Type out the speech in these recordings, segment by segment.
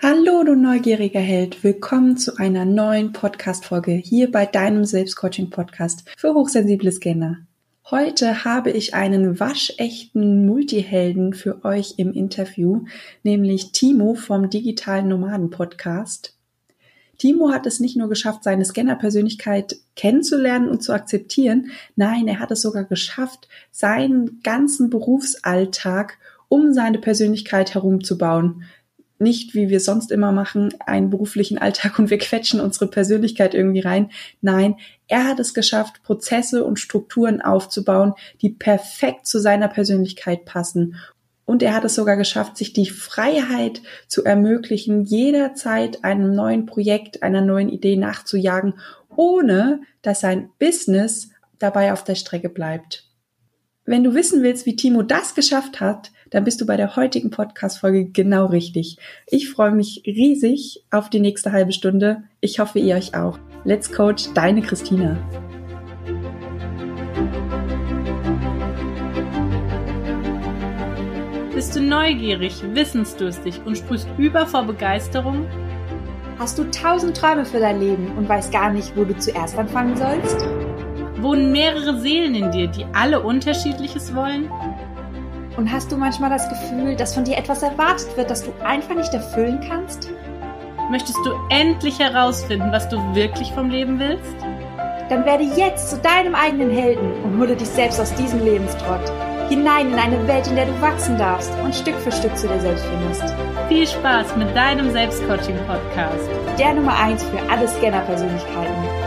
Hallo, du neugieriger Held. Willkommen zu einer neuen Podcast-Folge hier bei deinem Selbstcoaching-Podcast für hochsensible Scanner. Heute habe ich einen waschechten Multihelden für euch im Interview, nämlich Timo vom Digitalen Nomaden Podcast. Timo hat es nicht nur geschafft, seine Scanner-Persönlichkeit kennenzulernen und zu akzeptieren, nein, er hat es sogar geschafft, seinen ganzen Berufsalltag um seine Persönlichkeit herumzubauen nicht, wie wir sonst immer machen, einen beruflichen Alltag und wir quetschen unsere Persönlichkeit irgendwie rein. Nein, er hat es geschafft, Prozesse und Strukturen aufzubauen, die perfekt zu seiner Persönlichkeit passen. Und er hat es sogar geschafft, sich die Freiheit zu ermöglichen, jederzeit einem neuen Projekt, einer neuen Idee nachzujagen, ohne dass sein Business dabei auf der Strecke bleibt. Wenn du wissen willst, wie Timo das geschafft hat, dann bist du bei der heutigen Podcast-Folge genau richtig. Ich freue mich riesig auf die nächste halbe Stunde. Ich hoffe, ihr euch auch. Let's Coach, deine Christina. Bist du neugierig, wissensdurstig und sprühst über vor Begeisterung? Hast du tausend Träume für dein Leben und weißt gar nicht, wo du zuerst anfangen sollst? Wohnen mehrere Seelen in dir, die alle unterschiedliches wollen? Und hast du manchmal das Gefühl, dass von dir etwas erwartet wird, das du einfach nicht erfüllen kannst? Möchtest du endlich herausfinden, was du wirklich vom Leben willst? Dann werde jetzt zu deinem eigenen Helden und hole dich selbst aus diesem Lebenstrott. Hinein in eine Welt, in der du wachsen darfst und Stück für Stück zu dir selbst findest. Viel Spaß mit deinem Selbstcoaching-Podcast. Der Nummer 1 für alle Scanner-Persönlichkeiten.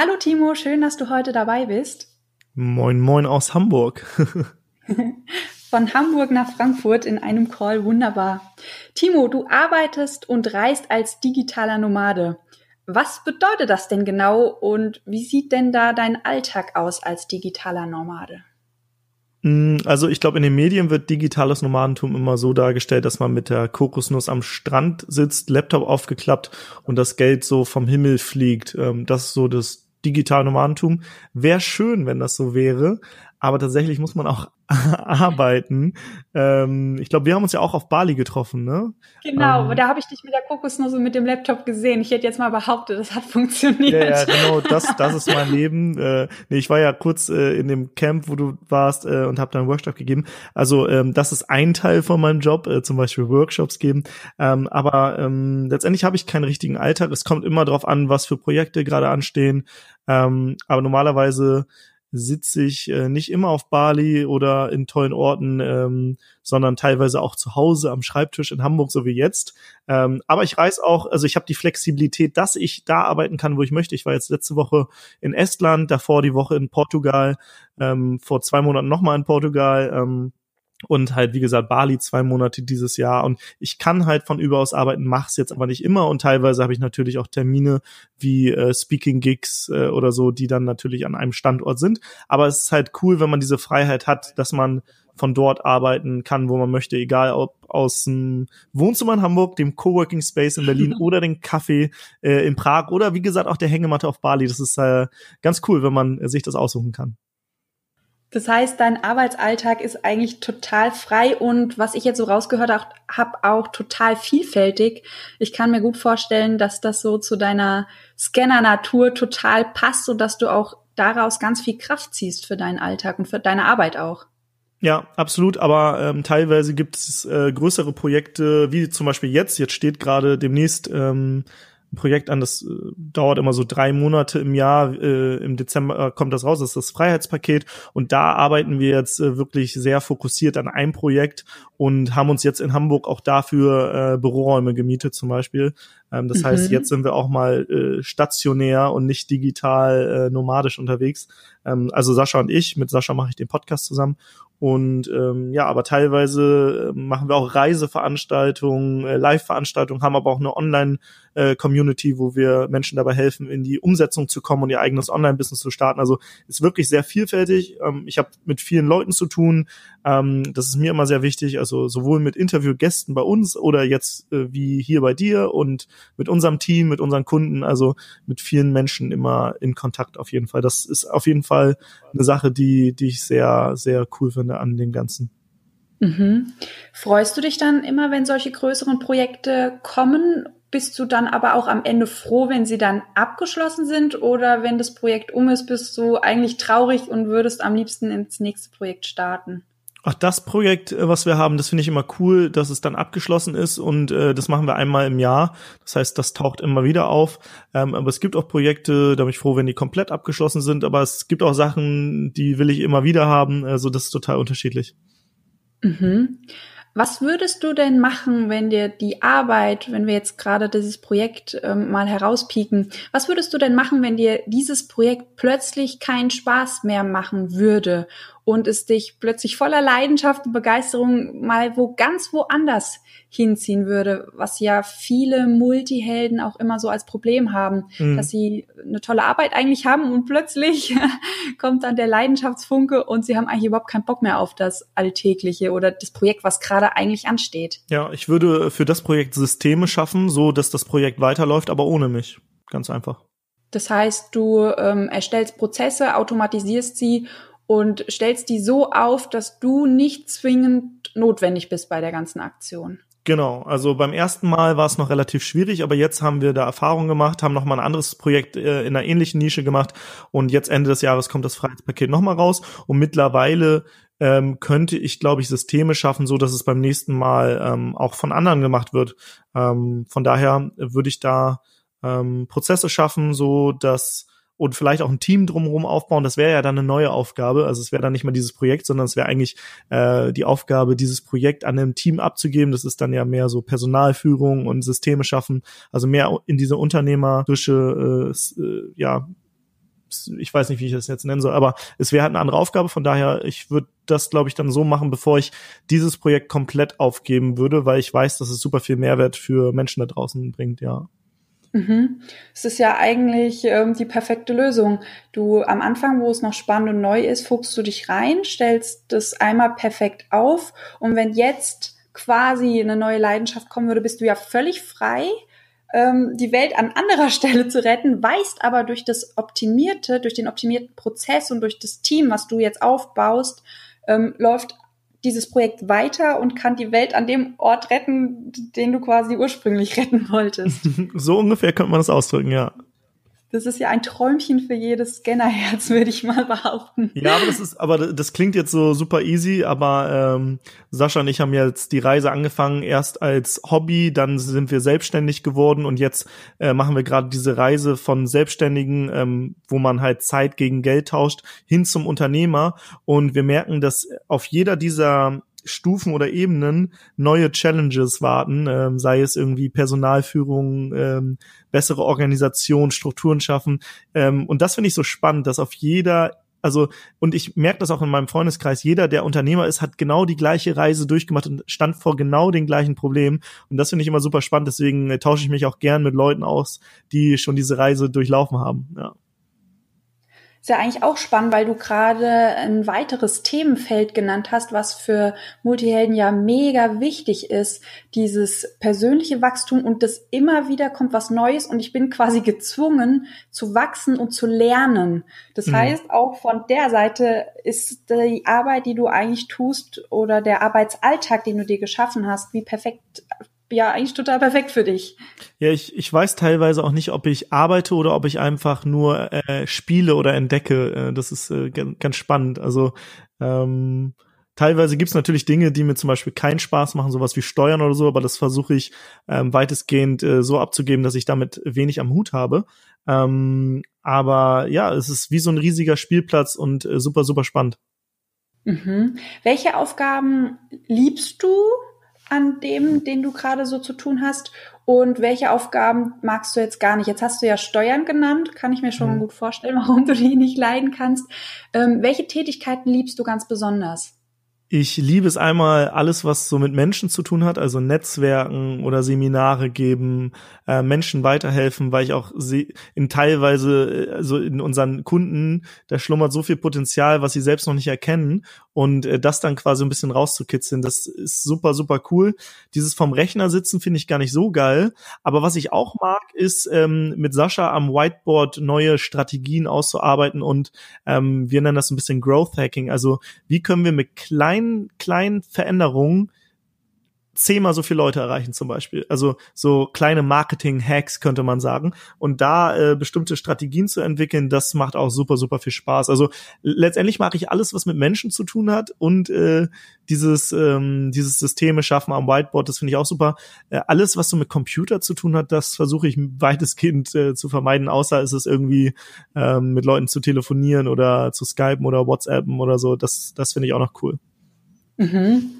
Hallo Timo, schön, dass du heute dabei bist. Moin, moin aus Hamburg. Von Hamburg nach Frankfurt in einem Call, wunderbar. Timo, du arbeitest und reist als digitaler Nomade. Was bedeutet das denn genau und wie sieht denn da dein Alltag aus als digitaler Nomade? Mm, also ich glaube, in den Medien wird digitales Nomadentum immer so dargestellt, dass man mit der Kokosnuss am Strand sitzt, Laptop aufgeklappt und das Geld so vom Himmel fliegt. Ähm, das ist so das digital Nomadentum. Wäre schön, wenn das so wäre, aber tatsächlich muss man auch arbeiten. Ähm, ich glaube, wir haben uns ja auch auf Bali getroffen, ne? Genau, ähm, da habe ich dich mit der Kokosnuss und mit dem Laptop gesehen. Ich hätte jetzt mal behauptet, das hat funktioniert. Ja, ja genau, das, das ist mein Leben. Äh, nee, ich war ja kurz äh, in dem Camp, wo du warst äh, und habe da einen Workshop gegeben. Also ähm, das ist ein Teil von meinem Job, äh, zum Beispiel Workshops geben. Ähm, aber ähm, letztendlich habe ich keinen richtigen Alltag. Es kommt immer darauf an, was für Projekte gerade anstehen. Ähm, aber normalerweise sitze ich äh, nicht immer auf Bali oder in tollen Orten, ähm, sondern teilweise auch zu Hause am Schreibtisch in Hamburg, so wie jetzt. Ähm, aber ich reise auch, also ich habe die Flexibilität, dass ich da arbeiten kann, wo ich möchte. Ich war jetzt letzte Woche in Estland, davor die Woche in Portugal, ähm, vor zwei Monaten nochmal in Portugal. Ähm, und halt, wie gesagt, Bali zwei Monate dieses Jahr. Und ich kann halt von überaus arbeiten, mach's jetzt aber nicht immer. Und teilweise habe ich natürlich auch Termine wie äh, Speaking-Gigs äh, oder so, die dann natürlich an einem Standort sind. Aber es ist halt cool, wenn man diese Freiheit hat, dass man von dort arbeiten kann, wo man möchte, egal ob aus dem Wohnzimmer in Hamburg, dem Coworking Space in Berlin oder den Café äh, in Prag oder wie gesagt auch der Hängematte auf Bali. Das ist äh, ganz cool, wenn man sich das aussuchen kann. Das heißt, dein Arbeitsalltag ist eigentlich total frei und was ich jetzt so rausgehört habe, auch total vielfältig. Ich kann mir gut vorstellen, dass das so zu deiner Scanner-Natur total passt und dass du auch daraus ganz viel Kraft ziehst für deinen Alltag und für deine Arbeit auch. Ja, absolut. Aber ähm, teilweise gibt es äh, größere Projekte, wie zum Beispiel jetzt. Jetzt steht gerade demnächst ähm, ein Projekt an, das äh, dauert immer so drei Monate im Jahr. Äh, Im Dezember äh, kommt das raus, das ist das Freiheitspaket. Und da arbeiten wir jetzt äh, wirklich sehr fokussiert an einem Projekt und haben uns jetzt in Hamburg auch dafür äh, Büroräume gemietet zum Beispiel. Ähm, das mhm. heißt, jetzt sind wir auch mal äh, stationär und nicht digital äh, nomadisch unterwegs. Ähm, also Sascha und ich, mit Sascha mache ich den Podcast zusammen und ähm, ja, aber teilweise äh, machen wir auch Reiseveranstaltungen, äh, Live-Veranstaltungen, haben aber auch eine Online- äh, Community, wo wir Menschen dabei helfen, in die Umsetzung zu kommen und ihr eigenes Online-Business zu starten. Also ist wirklich sehr vielfältig. Ähm, ich habe mit vielen Leuten zu tun. Ähm, das ist mir immer sehr wichtig. Also sowohl mit Interviewgästen bei uns oder jetzt äh, wie hier bei dir und mit unserem Team, mit unseren Kunden. Also mit vielen Menschen immer in Kontakt auf jeden Fall. Das ist auf jeden Fall eine Sache, die, die ich sehr, sehr cool finde an dem Ganzen. Mhm. Freust du dich dann immer, wenn solche größeren Projekte kommen? Bist du dann aber auch am Ende froh, wenn sie dann abgeschlossen sind? Oder wenn das Projekt um ist, bist du eigentlich traurig und würdest am liebsten ins nächste Projekt starten? Ach, das Projekt, äh, was wir haben, das finde ich immer cool, dass es dann abgeschlossen ist und äh, das machen wir einmal im Jahr. Das heißt, das taucht immer wieder auf. Ähm, aber es gibt auch Projekte, da bin ich froh, wenn die komplett abgeschlossen sind. Aber es gibt auch Sachen, die will ich immer wieder haben. Also das ist total unterschiedlich. Mhm. Was würdest du denn machen, wenn dir die Arbeit, wenn wir jetzt gerade dieses Projekt ähm, mal herauspieken, was würdest du denn machen, wenn dir dieses Projekt plötzlich keinen Spaß mehr machen würde und es dich plötzlich voller Leidenschaft und Begeisterung mal wo ganz woanders hinziehen würde, was ja viele Multihelden auch immer so als Problem haben, mhm. dass sie eine tolle Arbeit eigentlich haben und plötzlich kommt dann der Leidenschaftsfunke und sie haben eigentlich überhaupt keinen Bock mehr auf das Alltägliche oder das Projekt, was gerade eigentlich ansteht. Ja, ich würde für das Projekt Systeme schaffen, so dass das Projekt weiterläuft, aber ohne mich. Ganz einfach. Das heißt, du ähm, erstellst Prozesse, automatisierst sie und stellst die so auf, dass du nicht zwingend notwendig bist bei der ganzen Aktion. Genau, also beim ersten Mal war es noch relativ schwierig, aber jetzt haben wir da Erfahrung gemacht, haben noch mal ein anderes Projekt äh, in einer ähnlichen Nische gemacht und jetzt Ende des Jahres kommt das Freiheitspaket noch mal raus und mittlerweile ähm, könnte ich, glaube ich, Systeme schaffen, so dass es beim nächsten Mal ähm, auch von anderen gemacht wird. Ähm, von daher würde ich da ähm, Prozesse schaffen, so dass und vielleicht auch ein Team drumherum aufbauen. Das wäre ja dann eine neue Aufgabe. Also es wäre dann nicht mal dieses Projekt, sondern es wäre eigentlich äh, die Aufgabe, dieses Projekt an einem Team abzugeben. Das ist dann ja mehr so Personalführung und Systeme schaffen. Also mehr in diese unternehmerische, äh, äh ja, ich weiß nicht, wie ich das jetzt nennen soll, aber es wäre halt eine andere Aufgabe. Von daher, ich würde das, glaube ich, dann so machen, bevor ich dieses Projekt komplett aufgeben würde, weil ich weiß, dass es super viel Mehrwert für Menschen da draußen bringt, ja. Mhm. Es ist ja eigentlich ähm, die perfekte Lösung. Du am Anfang, wo es noch spannend und neu ist, fuchst du dich rein, stellst das einmal perfekt auf und wenn jetzt quasi eine neue Leidenschaft kommen würde, bist du ja völlig frei, ähm, die Welt an anderer Stelle zu retten, weißt aber durch das optimierte, durch den optimierten Prozess und durch das Team, was du jetzt aufbaust, ähm, läuft dieses Projekt weiter und kann die Welt an dem Ort retten, den du quasi ursprünglich retten wolltest. so ungefähr könnte man das ausdrücken, ja. Das ist ja ein Träumchen für jedes Scannerherz, würde ich mal behaupten. Ja, aber das ist, aber das klingt jetzt so super easy, aber ähm, Sascha und ich haben jetzt die Reise angefangen, erst als Hobby, dann sind wir selbstständig geworden und jetzt äh, machen wir gerade diese Reise von Selbstständigen, ähm, wo man halt Zeit gegen Geld tauscht, hin zum Unternehmer. Und wir merken, dass auf jeder dieser Stufen oder Ebenen neue Challenges warten, ähm, sei es irgendwie Personalführung, ähm, bessere Organisation, Strukturen schaffen. Ähm, und das finde ich so spannend, dass auf jeder also, und ich merke das auch in meinem Freundeskreis, jeder, der Unternehmer ist, hat genau die gleiche Reise durchgemacht und stand vor genau den gleichen Problemen. Und das finde ich immer super spannend, deswegen äh, tausche ich mich auch gern mit Leuten aus, die schon diese Reise durchlaufen haben. Ja. Ist ja eigentlich auch spannend, weil du gerade ein weiteres Themenfeld genannt hast, was für Multihelden ja mega wichtig ist. Dieses persönliche Wachstum und das immer wieder kommt was Neues und ich bin quasi gezwungen zu wachsen und zu lernen. Das mhm. heißt, auch von der Seite ist die Arbeit, die du eigentlich tust oder der Arbeitsalltag, den du dir geschaffen hast, wie perfekt ja eigentlich total perfekt für dich. Ja, ich, ich weiß teilweise auch nicht, ob ich arbeite oder ob ich einfach nur äh, spiele oder entdecke. Äh, das ist äh, ganz spannend. Also ähm, teilweise gibt's natürlich Dinge, die mir zum Beispiel keinen Spaß machen, sowas wie Steuern oder so, aber das versuche ich ähm, weitestgehend äh, so abzugeben, dass ich damit wenig am Hut habe. Ähm, aber ja, es ist wie so ein riesiger Spielplatz und äh, super, super spannend. Mhm. Welche Aufgaben liebst du an dem, den du gerade so zu tun hast? Und welche Aufgaben magst du jetzt gar nicht? Jetzt hast du ja Steuern genannt, kann ich mir schon mhm. gut vorstellen, warum du die nicht leiden kannst. Ähm, welche Tätigkeiten liebst du ganz besonders? Ich liebe es einmal alles, was so mit Menschen zu tun hat, also Netzwerken oder Seminare geben, äh, Menschen weiterhelfen, weil ich auch in teilweise, also in unseren Kunden, da schlummert so viel Potenzial, was sie selbst noch nicht erkennen und äh, das dann quasi ein bisschen rauszukitzeln, das ist super, super cool. Dieses vom Rechner sitzen finde ich gar nicht so geil, aber was ich auch mag, ist ähm, mit Sascha am Whiteboard neue Strategien auszuarbeiten und ähm, wir nennen das ein bisschen Growth Hacking, also wie können wir mit kleinen kleinen, kleinen Veränderungen zehnmal so viele Leute erreichen zum Beispiel. Also so kleine Marketing-Hacks könnte man sagen. Und da äh, bestimmte Strategien zu entwickeln, das macht auch super, super viel Spaß. Also letztendlich mache ich alles, was mit Menschen zu tun hat und äh, dieses, ähm, dieses Systeme schaffen am Whiteboard, das finde ich auch super. Äh, alles, was so mit Computer zu tun hat, das versuche ich weitestgehend äh, zu vermeiden, außer ist es irgendwie ähm, mit Leuten zu telefonieren oder zu skypen oder whatsappen oder so. Das, das finde ich auch noch cool. Mhm.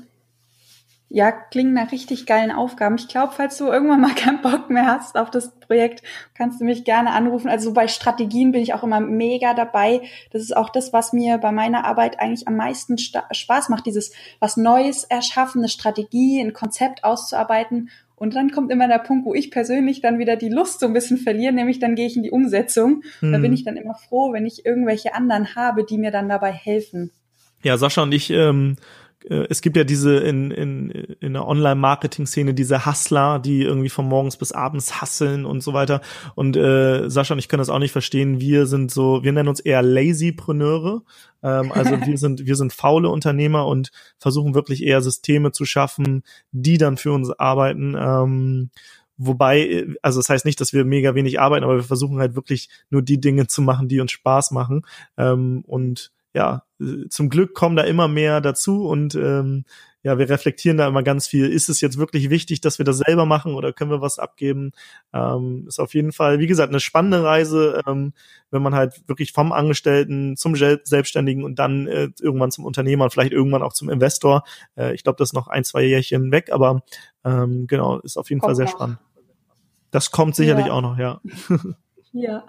Ja, klingen nach richtig geilen Aufgaben. Ich glaube, falls du irgendwann mal keinen Bock mehr hast auf das Projekt, kannst du mich gerne anrufen. Also bei Strategien bin ich auch immer mega dabei. Das ist auch das, was mir bei meiner Arbeit eigentlich am meisten Spaß macht, dieses was Neues erschaffen, eine Strategie, ein Konzept auszuarbeiten. Und dann kommt immer der Punkt, wo ich persönlich dann wieder die Lust so ein bisschen verliere, nämlich dann gehe ich in die Umsetzung. Mhm. Da bin ich dann immer froh, wenn ich irgendwelche anderen habe, die mir dann dabei helfen. Ja, Sascha und ich ähm, äh, es gibt ja diese in, in, in der Online-Marketing-Szene diese Hustler, die irgendwie von morgens bis abends hasseln und so weiter. Und äh, Sascha und ich können das auch nicht verstehen. Wir sind so, wir nennen uns eher Lazypreneure. Ähm, also wir sind, wir sind faule Unternehmer und versuchen wirklich eher Systeme zu schaffen, die dann für uns arbeiten. Ähm, Wobei, also das heißt nicht, dass wir mega wenig arbeiten, aber wir versuchen halt wirklich nur die Dinge zu machen, die uns Spaß machen. Ähm, und ja, zum Glück kommen da immer mehr dazu und ähm, ja, wir reflektieren da immer ganz viel. Ist es jetzt wirklich wichtig, dass wir das selber machen oder können wir was abgeben? Ähm, ist auf jeden Fall, wie gesagt, eine spannende Reise, ähm, wenn man halt wirklich vom Angestellten zum Selbstständigen und dann äh, irgendwann zum Unternehmer und vielleicht irgendwann auch zum Investor. Äh, ich glaube, das ist noch ein, zwei Jährchen weg, aber ähm, genau, ist auf jeden kommt Fall sehr noch. spannend. Das kommt sicherlich ja. auch noch, ja. ja.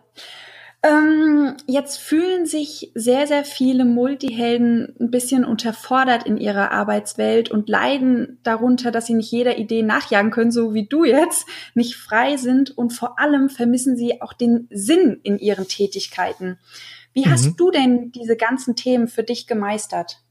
Ähm, jetzt fühlen sich sehr, sehr viele Multihelden ein bisschen unterfordert in ihrer Arbeitswelt und leiden darunter, dass sie nicht jeder Idee nachjagen können, so wie du jetzt, nicht frei sind und vor allem vermissen sie auch den Sinn in ihren Tätigkeiten. Wie mhm. hast du denn diese ganzen Themen für dich gemeistert?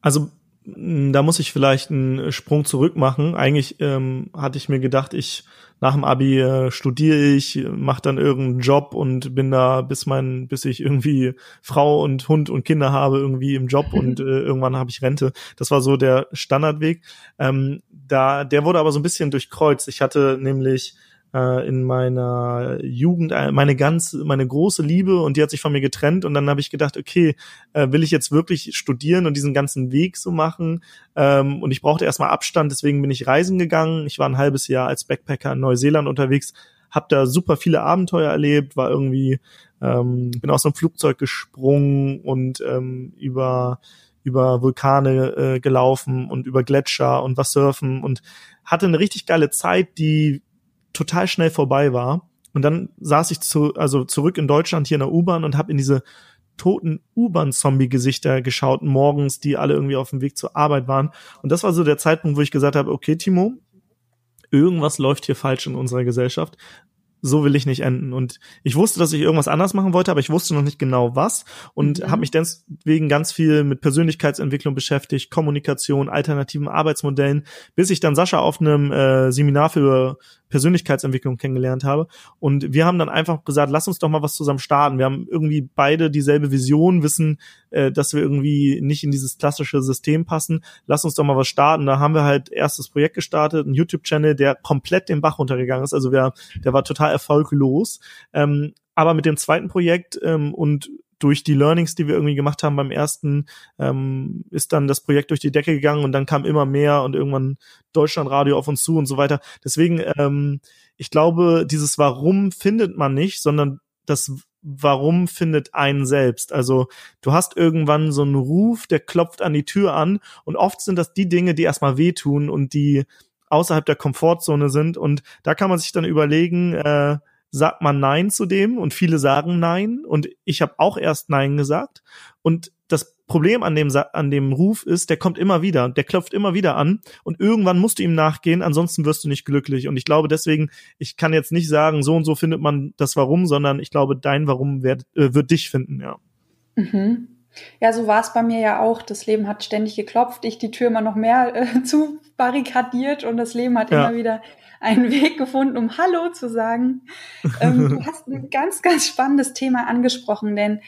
Also da muss ich vielleicht einen Sprung zurück machen. Eigentlich ähm, hatte ich mir gedacht, ich nach dem Abi äh, studiere ich, mache dann irgendeinen Job und bin da bis mein, bis ich irgendwie Frau und Hund und Kinder habe irgendwie im Job und äh, irgendwann habe ich Rente. Das war so der Standardweg. Ähm, da, der wurde aber so ein bisschen durchkreuzt. Ich hatte nämlich äh, in meiner Jugend äh, meine ganz meine große Liebe und die hat sich von mir getrennt und dann habe ich gedacht okay äh, will ich jetzt wirklich studieren und diesen ganzen Weg so machen? Ähm, und ich brauchte erstmal Abstand deswegen bin ich reisen gegangen. Ich war ein halbes Jahr als Backpacker in Neuseeland unterwegs habe da super viele Abenteuer erlebt war irgendwie ähm, bin aus einem Flugzeug gesprungen und ähm, über über Vulkane äh, gelaufen und über Gletscher und was surfen und hatte eine richtig geile Zeit, die total schnell vorbei war. Und dann saß ich zu, also zurück in Deutschland hier in der U-Bahn und habe in diese toten U-Bahn-Zombie-Gesichter geschaut morgens, die alle irgendwie auf dem Weg zur Arbeit waren. Und das war so der Zeitpunkt, wo ich gesagt habe, okay, Timo, irgendwas läuft hier falsch in unserer Gesellschaft so will ich nicht enden. Und ich wusste, dass ich irgendwas anders machen wollte, aber ich wusste noch nicht genau was und mhm. habe mich deswegen ganz viel mit Persönlichkeitsentwicklung beschäftigt, Kommunikation, alternativen Arbeitsmodellen, bis ich dann Sascha auf einem äh, Seminar für Persönlichkeitsentwicklung kennengelernt habe. Und wir haben dann einfach gesagt, lass uns doch mal was zusammen starten. Wir haben irgendwie beide dieselbe Vision, wissen, äh, dass wir irgendwie nicht in dieses klassische System passen. Lass uns doch mal was starten. Da haben wir halt erstes Projekt gestartet, ein YouTube-Channel, der komplett den Bach runtergegangen ist. Also wir, der war total erfolglos. Ähm, aber mit dem zweiten Projekt ähm, und durch die Learnings, die wir irgendwie gemacht haben beim ersten, ähm, ist dann das Projekt durch die Decke gegangen und dann kam immer mehr und irgendwann Deutschlandradio auf uns zu und so weiter. Deswegen, ähm, ich glaube, dieses Warum findet man nicht, sondern das Warum findet einen selbst. Also du hast irgendwann so einen Ruf, der klopft an die Tür an und oft sind das die Dinge, die erstmal wehtun und die außerhalb der Komfortzone sind. Und da kann man sich dann überlegen, äh, sagt man Nein zu dem? Und viele sagen Nein. Und ich habe auch erst Nein gesagt. Und das Problem an dem an dem Ruf ist, der kommt immer wieder, der klopft immer wieder an. Und irgendwann musst du ihm nachgehen, ansonsten wirst du nicht glücklich. Und ich glaube deswegen, ich kann jetzt nicht sagen, so und so findet man das Warum, sondern ich glaube, dein Warum wird, äh, wird dich finden, ja. Mhm. Ja, so war es bei mir ja auch. Das Leben hat ständig geklopft, ich die Tür immer noch mehr äh, zu barrikadiert und das Leben hat ja. immer wieder einen Weg gefunden, um Hallo zu sagen. Ähm, du hast ein ganz, ganz spannendes Thema angesprochen, denn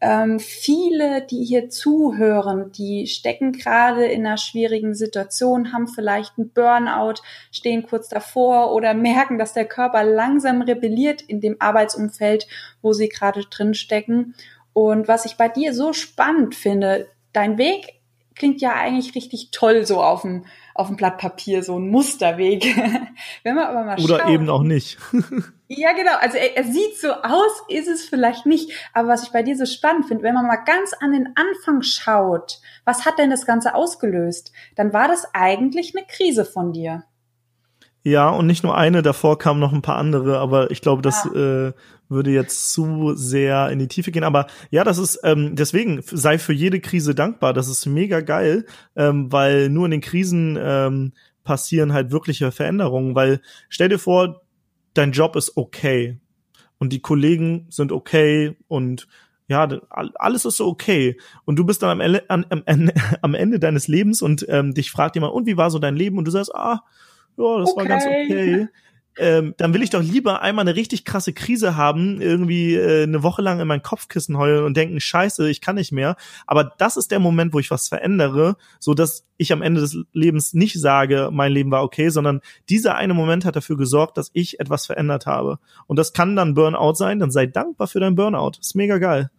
ähm, viele, die hier zuhören, die stecken gerade in einer schwierigen Situation, haben vielleicht einen Burnout, stehen kurz davor oder merken, dass der Körper langsam rebelliert in dem Arbeitsumfeld, wo sie gerade drin stecken. Und was ich bei dir so spannend finde, dein Weg klingt ja eigentlich richtig toll so auf dem auf dem Blatt Papier so ein Musterweg. Wenn man aber mal Oder schaut, eben auch nicht. ja, genau. Also er, er, sieht so aus, ist es vielleicht nicht. Aber was ich bei dir so spannend finde, wenn man mal ganz an den Anfang schaut, was hat denn das Ganze ausgelöst? Dann war das eigentlich eine Krise von dir. Ja, und nicht nur eine, davor kamen noch ein paar andere, aber ich glaube, das ja. äh, würde jetzt zu sehr in die Tiefe gehen. Aber ja, das ist, ähm, deswegen sei für jede Krise dankbar. Das ist mega geil, ähm, weil nur in den Krisen ähm, passieren halt wirkliche Veränderungen. Weil stell dir vor, dein Job ist okay und die Kollegen sind okay und ja, alles ist so okay. Und du bist dann am Ende, am, am Ende deines Lebens und ähm, dich fragt jemand, und wie war so dein Leben? Und du sagst, ah, ja, das okay. war ganz okay. Ähm, dann will ich doch lieber einmal eine richtig krasse Krise haben, irgendwie äh, eine Woche lang in mein Kopfkissen heulen und denken, scheiße, ich kann nicht mehr. Aber das ist der Moment, wo ich was verändere, so dass ich am Ende des Lebens nicht sage, mein Leben war okay, sondern dieser eine Moment hat dafür gesorgt, dass ich etwas verändert habe. Und das kann dann Burnout sein, dann sei dankbar für dein Burnout. ist mega geil.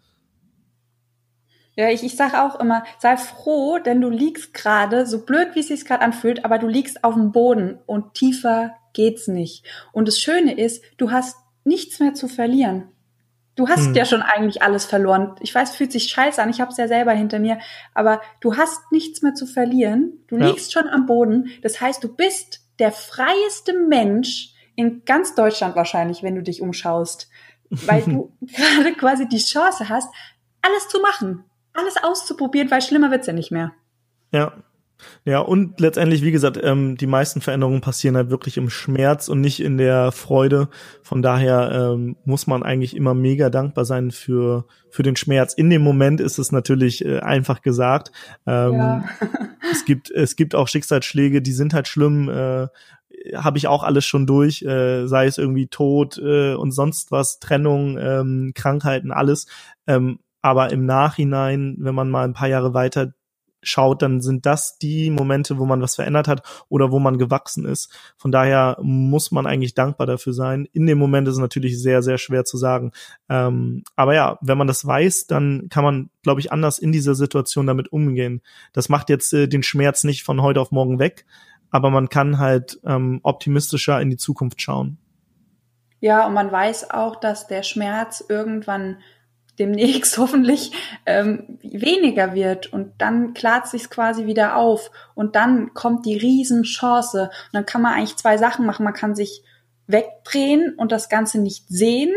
Ja, ich, ich sage auch immer, sei froh, denn du liegst gerade, so blöd wie es sich gerade anfühlt, aber du liegst auf dem Boden und tiefer geht's nicht. Und das Schöne ist, du hast nichts mehr zu verlieren. Du hast hm. ja schon eigentlich alles verloren. Ich weiß, fühlt sich scheiße an, ich habe es ja selber hinter mir, aber du hast nichts mehr zu verlieren. Du ja. liegst schon am Boden. Das heißt, du bist der freieste Mensch in ganz Deutschland wahrscheinlich, wenn du dich umschaust, weil du gerade quasi die Chance hast, alles zu machen alles auszuprobieren, weil schlimmer wird's ja nicht mehr. Ja. Ja, und letztendlich, wie gesagt, ähm, die meisten Veränderungen passieren halt wirklich im Schmerz und nicht in der Freude. Von daher ähm, muss man eigentlich immer mega dankbar sein für, für den Schmerz. In dem Moment ist es natürlich äh, einfach gesagt. Ähm, ja. es gibt, es gibt auch Schicksalsschläge, die sind halt schlimm, äh, habe ich auch alles schon durch, äh, sei es irgendwie Tod äh, und sonst was, Trennung, ähm, Krankheiten, alles. Ähm, aber im Nachhinein, wenn man mal ein paar Jahre weiter schaut, dann sind das die Momente, wo man was verändert hat oder wo man gewachsen ist. Von daher muss man eigentlich dankbar dafür sein. In dem Moment ist es natürlich sehr, sehr schwer zu sagen. Ähm, aber ja, wenn man das weiß, dann kann man, glaube ich, anders in dieser Situation damit umgehen. Das macht jetzt äh, den Schmerz nicht von heute auf morgen weg, aber man kann halt ähm, optimistischer in die Zukunft schauen. Ja, und man weiß auch, dass der Schmerz irgendwann demnächst hoffentlich ähm, weniger wird. Und dann klart sich quasi wieder auf. Und dann kommt die Riesenchance. Und dann kann man eigentlich zwei Sachen machen. Man kann sich wegdrehen und das Ganze nicht sehen.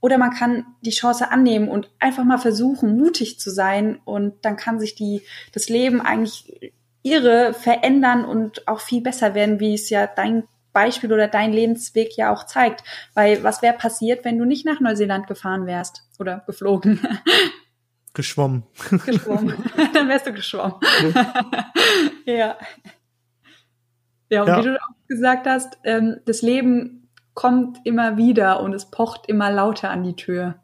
Oder man kann die Chance annehmen und einfach mal versuchen, mutig zu sein. Und dann kann sich die, das Leben eigentlich irre verändern und auch viel besser werden, wie es ja dein Beispiel oder dein Lebensweg ja auch zeigt. Weil was wäre passiert, wenn du nicht nach Neuseeland gefahren wärst oder geflogen? Geschwommen. Geschwommen. Dann wärst du geschwommen. ja. Ja, und ja. wie du auch gesagt hast, ähm, das Leben kommt immer wieder und es pocht immer lauter an die Tür.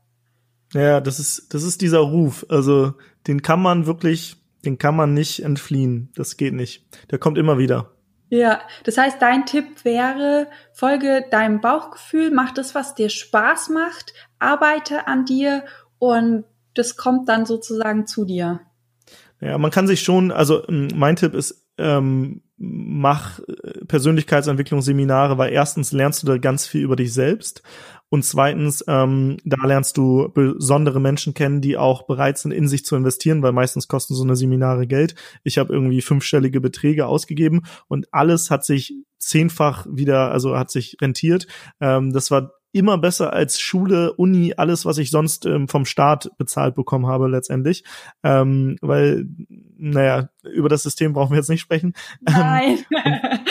Ja, das ist, das ist dieser Ruf. Also, den kann man wirklich, den kann man nicht entfliehen. Das geht nicht. Der kommt immer wieder. Ja, das heißt, dein Tipp wäre, folge deinem Bauchgefühl, mach das, was dir Spaß macht, arbeite an dir und das kommt dann sozusagen zu dir. Ja, man kann sich schon, also mein Tipp ist, ähm, mach äh, Persönlichkeitsentwicklungsseminare, weil erstens lernst du da ganz viel über dich selbst und zweitens, ähm, da lernst du besondere Menschen kennen, die auch bereit sind, in sich zu investieren, weil meistens kosten so eine Seminare Geld. Ich habe irgendwie fünfstellige Beträge ausgegeben und alles hat sich zehnfach wieder, also hat sich rentiert. Ähm, das war immer besser als Schule, Uni, alles, was ich sonst ähm, vom Staat bezahlt bekommen habe letztendlich. Ähm, weil, naja, über das System brauchen wir jetzt nicht sprechen. Nein.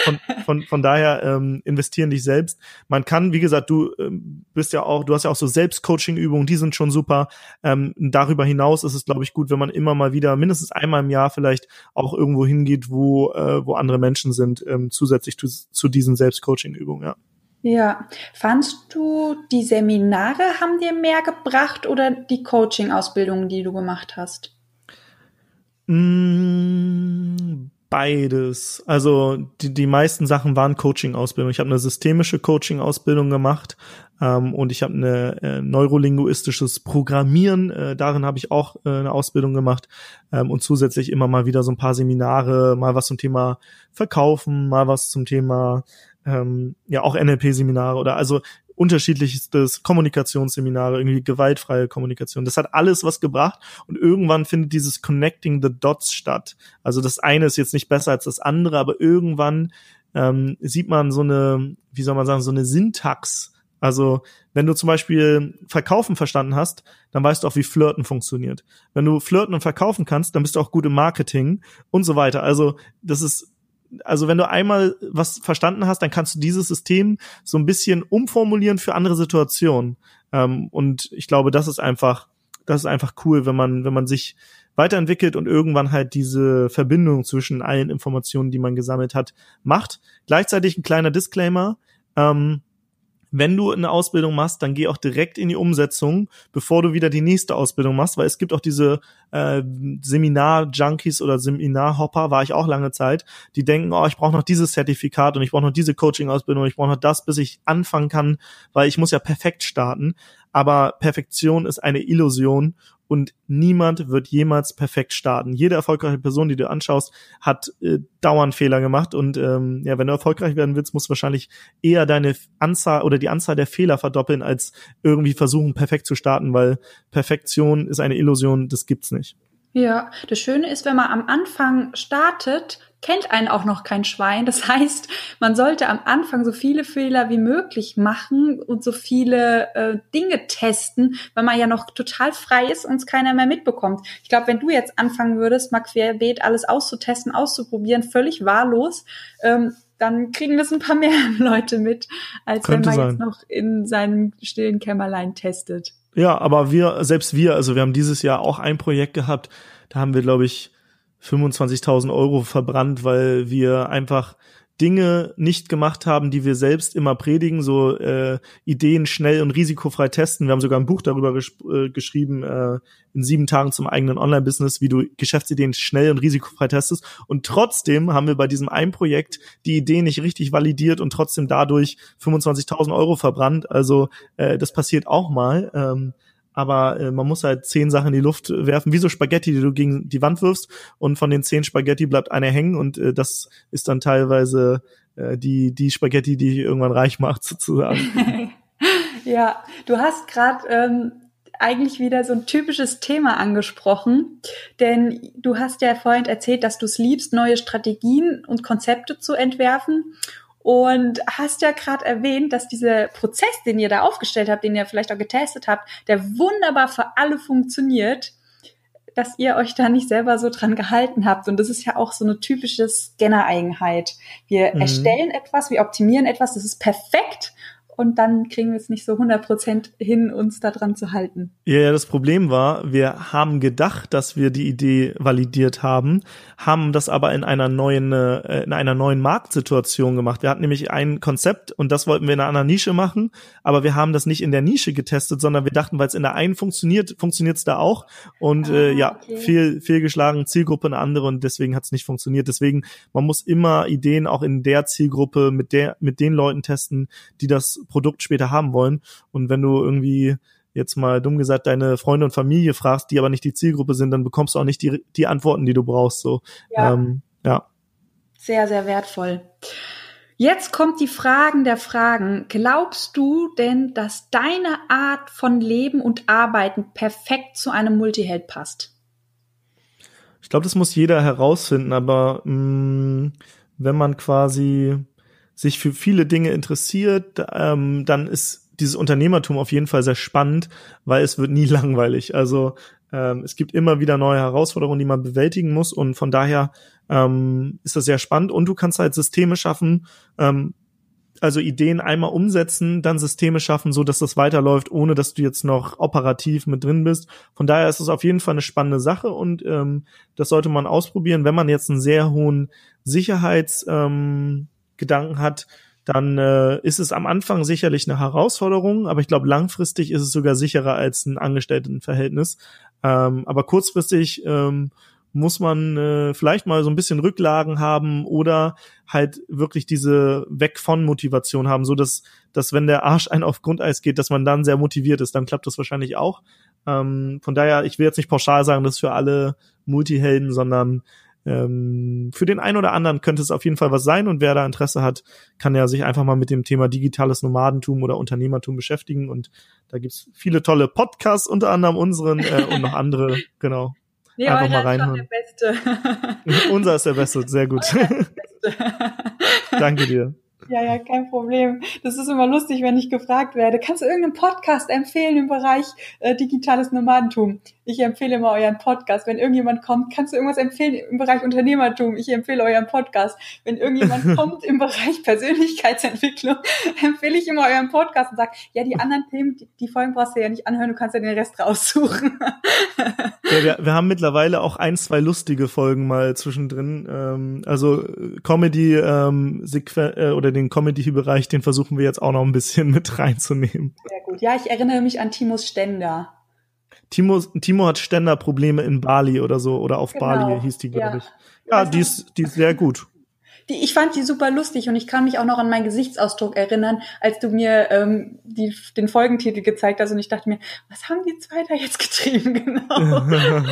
von, von, von daher ähm, investieren dich selbst. Man kann, wie gesagt, du ähm, bist ja auch, du hast ja auch so Selbstcoaching-Übungen, die sind schon super. Ähm, darüber hinaus ist es, glaube ich, gut, wenn man immer mal wieder mindestens einmal im Jahr vielleicht auch irgendwo hingeht, wo, äh, wo andere Menschen sind, ähm, zusätzlich zu, zu diesen Selbstcoaching-Übungen, ja. Ja, fandst du, die Seminare haben dir mehr gebracht oder die Coaching-Ausbildungen, die du gemacht hast? Mm, beides. Also die, die meisten Sachen waren Coaching-Ausbildung. Ich habe eine systemische Coaching-Ausbildung gemacht ähm, und ich habe eine äh, neurolinguistisches Programmieren. Äh, darin habe ich auch äh, eine Ausbildung gemacht ähm, und zusätzlich immer mal wieder so ein paar Seminare, mal was zum Thema Verkaufen, mal was zum Thema ähm, ja auch NLP-Seminare oder also unterschiedlichstes Kommunikationsseminare, irgendwie gewaltfreie Kommunikation. Das hat alles was gebracht und irgendwann findet dieses Connecting the Dots statt. Also das eine ist jetzt nicht besser als das andere, aber irgendwann ähm, sieht man so eine, wie soll man sagen, so eine Syntax. Also wenn du zum Beispiel Verkaufen verstanden hast, dann weißt du auch, wie Flirten funktioniert. Wenn du Flirten und verkaufen kannst, dann bist du auch gut im Marketing und so weiter. Also das ist also wenn du einmal was verstanden hast, dann kannst du dieses System so ein bisschen umformulieren für andere Situationen. Ähm, und ich glaube, das ist einfach, das ist einfach cool, wenn man, wenn man sich weiterentwickelt und irgendwann halt diese Verbindung zwischen allen Informationen, die man gesammelt hat, macht. Gleichzeitig ein kleiner Disclaimer. Ähm, wenn du eine Ausbildung machst, dann geh auch direkt in die Umsetzung, bevor du wieder die nächste Ausbildung machst, weil es gibt auch diese äh, Seminar-Junkies oder Seminar-Hopper, war ich auch lange Zeit, die denken, oh, ich brauche noch dieses Zertifikat und ich brauche noch diese Coaching-Ausbildung, ich brauche noch das, bis ich anfangen kann, weil ich muss ja perfekt starten. Aber Perfektion ist eine Illusion und niemand wird jemals perfekt starten. Jede erfolgreiche Person, die du anschaust, hat äh, dauernd Fehler gemacht und ähm, ja, wenn du erfolgreich werden willst, musst du wahrscheinlich eher deine Anzahl oder die Anzahl der Fehler verdoppeln, als irgendwie versuchen, perfekt zu starten, weil Perfektion ist eine Illusion, das gibt's nicht. Ja, das Schöne ist, wenn man am Anfang startet, kennt einen auch noch kein Schwein. Das heißt, man sollte am Anfang so viele Fehler wie möglich machen und so viele äh, Dinge testen, weil man ja noch total frei ist und es keiner mehr mitbekommt. Ich glaube, wenn du jetzt anfangen würdest, mal querbeet alles auszutesten, auszuprobieren, völlig wahllos, ähm, dann kriegen das ein paar mehr Leute mit, als Könnte wenn man sein. jetzt noch in seinem stillen Kämmerlein testet. Ja, aber wir, selbst wir, also wir haben dieses Jahr auch ein Projekt gehabt, da haben wir, glaube ich, 25.000 Euro verbrannt, weil wir einfach Dinge nicht gemacht haben, die wir selbst immer predigen, so äh, Ideen schnell und risikofrei testen. Wir haben sogar ein Buch darüber äh, geschrieben, äh, in sieben Tagen zum eigenen Online-Business, wie du Geschäftsideen schnell und risikofrei testest. Und trotzdem haben wir bei diesem einen Projekt die Idee nicht richtig validiert und trotzdem dadurch 25.000 Euro verbrannt. Also äh, das passiert auch mal. Ähm, aber äh, man muss halt zehn Sachen in die Luft werfen, wie so Spaghetti, die du gegen die Wand wirfst. Und von den zehn Spaghetti bleibt einer hängen und äh, das ist dann teilweise äh, die die Spaghetti, die irgendwann reich macht sozusagen. ja, du hast gerade ähm, eigentlich wieder so ein typisches Thema angesprochen, denn du hast ja vorhin erzählt, dass du es liebst, neue Strategien und Konzepte zu entwerfen und hast ja gerade erwähnt, dass dieser Prozess, den ihr da aufgestellt habt, den ihr vielleicht auch getestet habt, der wunderbar für alle funktioniert, dass ihr euch da nicht selber so dran gehalten habt. Und das ist ja auch so eine typische Scanner-Eigenheit. Wir mhm. erstellen etwas, wir optimieren etwas, das ist perfekt und dann kriegen wir es nicht so 100% hin, uns daran zu halten. Ja, ja, das Problem war, wir haben gedacht, dass wir die Idee validiert haben, haben das aber in einer neuen, äh, in einer neuen Marktsituation gemacht. Wir hatten nämlich ein Konzept und das wollten wir in einer anderen Nische machen, aber wir haben das nicht in der Nische getestet, sondern wir dachten, weil es in der einen funktioniert, funktioniert es da auch. Und äh, ah, äh, ja, okay. viel, viel geschlagen, Zielgruppe eine andere und deswegen hat es nicht funktioniert. Deswegen, man muss immer Ideen auch in der Zielgruppe mit der, mit den Leuten testen, die das Produkt später haben wollen. Und wenn du irgendwie jetzt mal dumm gesagt deine Freunde und Familie fragst, die aber nicht die Zielgruppe sind, dann bekommst du auch nicht die, die Antworten, die du brauchst. So, ja. Ähm, ja. Sehr, sehr wertvoll. Jetzt kommt die Fragen der Fragen. Glaubst du denn, dass deine Art von Leben und Arbeiten perfekt zu einem Multiheld passt? Ich glaube, das muss jeder herausfinden, aber mh, mm, wenn man quasi sich für viele Dinge interessiert, ähm, dann ist dieses Unternehmertum auf jeden Fall sehr spannend, weil es wird nie langweilig. Also ähm, es gibt immer wieder neue Herausforderungen, die man bewältigen muss und von daher ähm, ist das sehr spannend und du kannst halt Systeme schaffen, ähm, also Ideen einmal umsetzen, dann Systeme schaffen, so dass das weiterläuft, ohne dass du jetzt noch operativ mit drin bist. Von daher ist es auf jeden Fall eine spannende Sache und ähm, das sollte man ausprobieren. Wenn man jetzt einen sehr hohen Sicherheitsgedanken ähm, hat, dann äh, ist es am Anfang sicherlich eine Herausforderung, aber ich glaube, langfristig ist es sogar sicherer als ein Angestelltenverhältnis. Ähm, aber kurzfristig ähm, muss man äh, vielleicht mal so ein bisschen Rücklagen haben oder halt wirklich diese weg von Motivation haben, so dass, dass wenn der Arsch ein auf Grundeis geht, dass man dann sehr motiviert ist, dann klappt das wahrscheinlich auch. Ähm, von daher, ich will jetzt nicht pauschal sagen, das ist für alle Multihelden, sondern ähm, für den einen oder anderen könnte es auf jeden Fall was sein und wer da Interesse hat, kann ja sich einfach mal mit dem Thema digitales Nomadentum oder Unternehmertum beschäftigen und da gibt's viele tolle Podcasts, unter anderem unseren äh, und noch andere, genau. Nee, einfach mal reinhören. Der Beste. Unser ist der Beste, sehr gut. Danke dir. Ja, ja, kein Problem. Das ist immer lustig, wenn ich gefragt werde, kannst du irgendeinen Podcast empfehlen im Bereich äh, digitales Nomadentum? Ich empfehle immer euren Podcast. Wenn irgendjemand kommt, kannst du irgendwas empfehlen im Bereich Unternehmertum? Ich empfehle euren Podcast. Wenn irgendjemand kommt im Bereich Persönlichkeitsentwicklung, empfehle ich immer euren Podcast und sage, ja, die anderen Themen, die, die Folgen brauchst du ja nicht anhören, du kannst ja den Rest raussuchen. ja, wir, wir haben mittlerweile auch ein, zwei lustige Folgen mal zwischendrin. Ähm, also Comedy ähm, äh, oder den Comedy-Bereich, den versuchen wir jetzt auch noch ein bisschen mit reinzunehmen. Sehr gut. Ja, ich erinnere mich an Timos Ständer. Timo, Timo hat Ständerprobleme in Bali oder so, oder auf genau. Bali hieß die, glaube ja. ich. Ja, die ist, die ist sehr gut. Die, ich fand die super lustig und ich kann mich auch noch an meinen Gesichtsausdruck erinnern, als du mir ähm, die, den Folgentitel gezeigt hast und ich dachte mir, was haben die zwei da jetzt getrieben genau?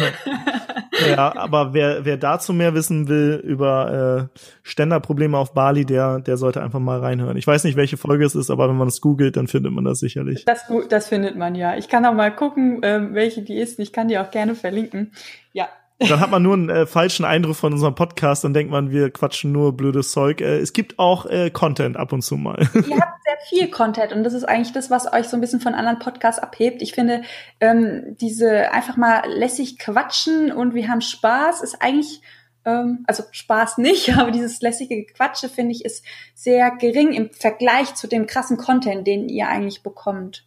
ja, aber wer, wer dazu mehr wissen will über äh, Ständerprobleme auf Bali, der, der sollte einfach mal reinhören. Ich weiß nicht, welche Folge es ist, aber wenn man es googelt, dann findet man das sicherlich. Das, das findet man ja. Ich kann auch mal gucken, äh, welche die ist. Ich kann die auch gerne verlinken. Ja, dann hat man nur einen äh, falschen Eindruck von unserem Podcast, dann denkt man, wir quatschen nur blödes Zeug. Äh, es gibt auch äh, Content ab und zu mal. Ihr habt sehr viel Content und das ist eigentlich das, was euch so ein bisschen von anderen Podcasts abhebt. Ich finde, ähm, diese einfach mal lässig quatschen und wir haben Spaß ist eigentlich ähm, also Spaß nicht, aber dieses lässige Quatsche finde ich ist sehr gering im Vergleich zu dem krassen Content, den ihr eigentlich bekommt.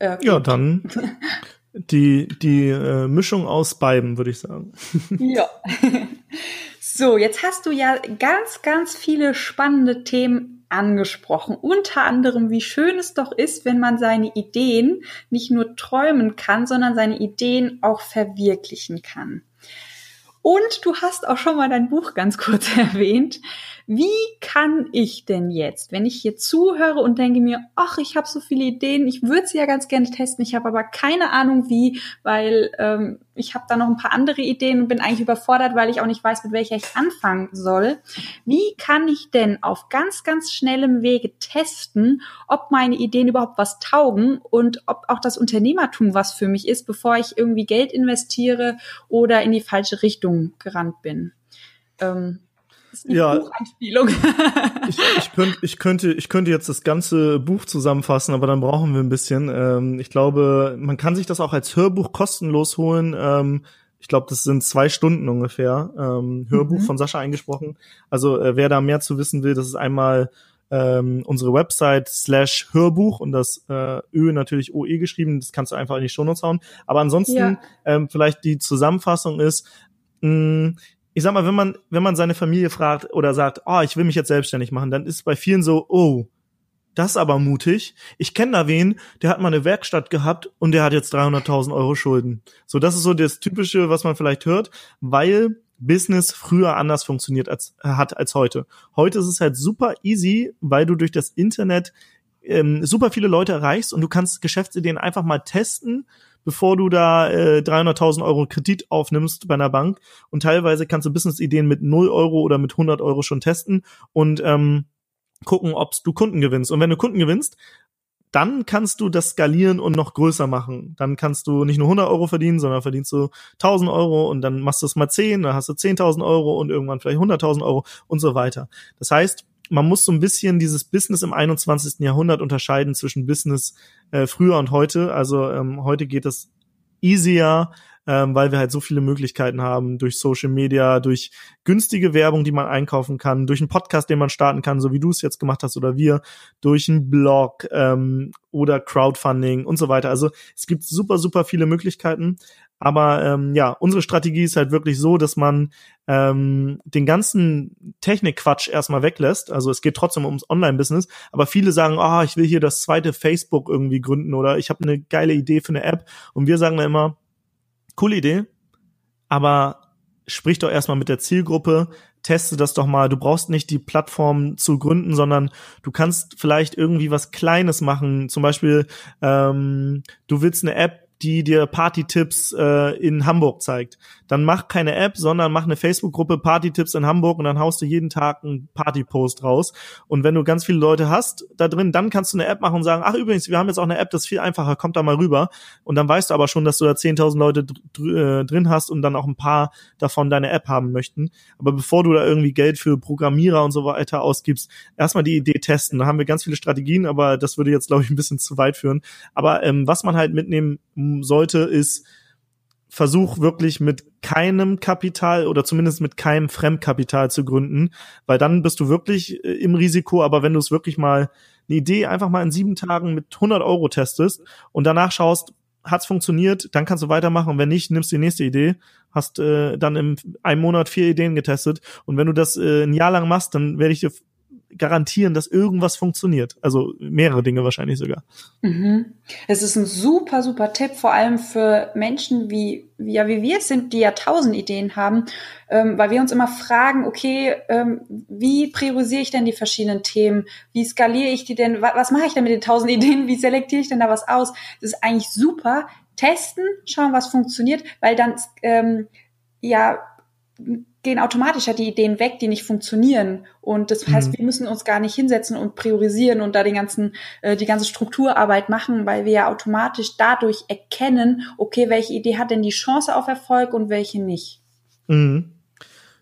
Äh, ja, dann die, die äh, Mischung aus beiden, würde ich sagen. Ja. So, jetzt hast du ja ganz, ganz viele spannende Themen angesprochen. Unter anderem, wie schön es doch ist, wenn man seine Ideen nicht nur träumen kann, sondern seine Ideen auch verwirklichen kann. Und du hast auch schon mal dein Buch ganz kurz erwähnt. Wie kann ich denn jetzt, wenn ich hier zuhöre und denke mir, ach, ich habe so viele Ideen, ich würde sie ja ganz gerne testen, ich habe aber keine Ahnung wie, weil ähm, ich habe da noch ein paar andere Ideen und bin eigentlich überfordert, weil ich auch nicht weiß, mit welcher ich anfangen soll. Wie kann ich denn auf ganz, ganz schnellem Wege testen, ob meine Ideen überhaupt was taugen und ob auch das Unternehmertum was für mich ist, bevor ich irgendwie Geld investiere oder in die falsche Richtung gerannt bin? Ähm, ja, ich, ich, könnte, ich, könnte, ich könnte jetzt das ganze Buch zusammenfassen, aber dann brauchen wir ein bisschen. Ähm, ich glaube, man kann sich das auch als Hörbuch kostenlos holen. Ähm, ich glaube, das sind zwei Stunden ungefähr. Ähm, Hörbuch mhm. von Sascha eingesprochen. Also äh, wer da mehr zu wissen will, das ist einmal ähm, unsere Website slash Hörbuch und das äh, Ö natürlich OE geschrieben. Das kannst du einfach in die Shownotes hauen. Aber ansonsten ja. ähm, vielleicht die Zusammenfassung ist, mh, ich sag mal, wenn man, wenn man seine Familie fragt oder sagt, oh, ich will mich jetzt selbstständig machen, dann ist bei vielen so, oh, das aber mutig. Ich kenne da wen, der hat mal eine Werkstatt gehabt und der hat jetzt 300.000 Euro Schulden. So, das ist so das Typische, was man vielleicht hört, weil Business früher anders funktioniert als, hat als heute. Heute ist es halt super easy, weil du durch das Internet ähm, super viele Leute erreichst und du kannst Geschäftsideen einfach mal testen bevor du da äh, 300.000 Euro Kredit aufnimmst bei einer Bank. Und teilweise kannst du Business-Ideen mit 0 Euro oder mit 100 Euro schon testen und ähm, gucken, ob du Kunden gewinnst. Und wenn du Kunden gewinnst, dann kannst du das skalieren und noch größer machen. Dann kannst du nicht nur 100 Euro verdienen, sondern verdienst du 1000 Euro und dann machst du es mal 10, dann hast du 10.000 Euro und irgendwann vielleicht 100.000 Euro und so weiter. Das heißt, man muss so ein bisschen dieses Business im 21. Jahrhundert unterscheiden zwischen Business äh, früher und heute. Also ähm, heute geht es easier, ähm, weil wir halt so viele Möglichkeiten haben durch Social Media, durch günstige Werbung, die man einkaufen kann, durch einen Podcast, den man starten kann, so wie du es jetzt gemacht hast oder wir, durch einen Blog ähm, oder Crowdfunding und so weiter. Also es gibt super, super viele Möglichkeiten. Aber ähm, ja, unsere Strategie ist halt wirklich so, dass man ähm, den ganzen Technikquatsch erstmal weglässt. Also es geht trotzdem ums Online-Business, aber viele sagen, ah, oh, ich will hier das zweite Facebook irgendwie gründen oder ich habe eine geile Idee für eine App. Und wir sagen immer, coole Idee, aber sprich doch erstmal mit der Zielgruppe, teste das doch mal. Du brauchst nicht die Plattform zu gründen, sondern du kannst vielleicht irgendwie was Kleines machen. Zum Beispiel, ähm, du willst eine App die dir Party-Tipps äh, in Hamburg zeigt. Dann mach keine App, sondern mach eine Facebook-Gruppe Party-Tipps in Hamburg und dann haust du jeden Tag einen Party-Post raus. Und wenn du ganz viele Leute hast da drin, dann kannst du eine App machen und sagen, ach übrigens, wir haben jetzt auch eine App, das ist viel einfacher, kommt da mal rüber. Und dann weißt du aber schon, dass du da 10.000 Leute dr äh, drin hast und dann auch ein paar davon deine App haben möchten. Aber bevor du da irgendwie Geld für Programmierer und so weiter ausgibst, erstmal die Idee testen. Da haben wir ganz viele Strategien, aber das würde jetzt, glaube ich, ein bisschen zu weit führen. Aber ähm, was man halt mitnehmen sollte, ist, versuch wirklich mit keinem Kapital oder zumindest mit keinem Fremdkapital zu gründen, weil dann bist du wirklich äh, im Risiko. Aber wenn du es wirklich mal eine Idee einfach mal in sieben Tagen mit 100 Euro testest und danach schaust, hat's funktioniert, dann kannst du weitermachen. Und wenn nicht, nimmst du die nächste Idee, hast äh, dann im einem Monat vier Ideen getestet. Und wenn du das äh, ein Jahr lang machst, dann werde ich dir garantieren, dass irgendwas funktioniert. Also mehrere Dinge wahrscheinlich sogar. Mhm. Es ist ein super, super Tipp, vor allem für Menschen wie, ja, wie wir es sind, die ja tausend Ideen haben, ähm, weil wir uns immer fragen, okay, ähm, wie priorisiere ich denn die verschiedenen Themen? Wie skaliere ich die denn? Was, was mache ich denn mit den tausend Ideen? Wie selektiere ich denn da was aus? Das ist eigentlich super. Testen, schauen, was funktioniert, weil dann, ähm, ja, gehen automatisch ja die Ideen weg, die nicht funktionieren. Und das heißt, mhm. wir müssen uns gar nicht hinsetzen und priorisieren und da den ganzen, äh, die ganze Strukturarbeit machen, weil wir ja automatisch dadurch erkennen, okay, welche Idee hat denn die Chance auf Erfolg und welche nicht. Mhm.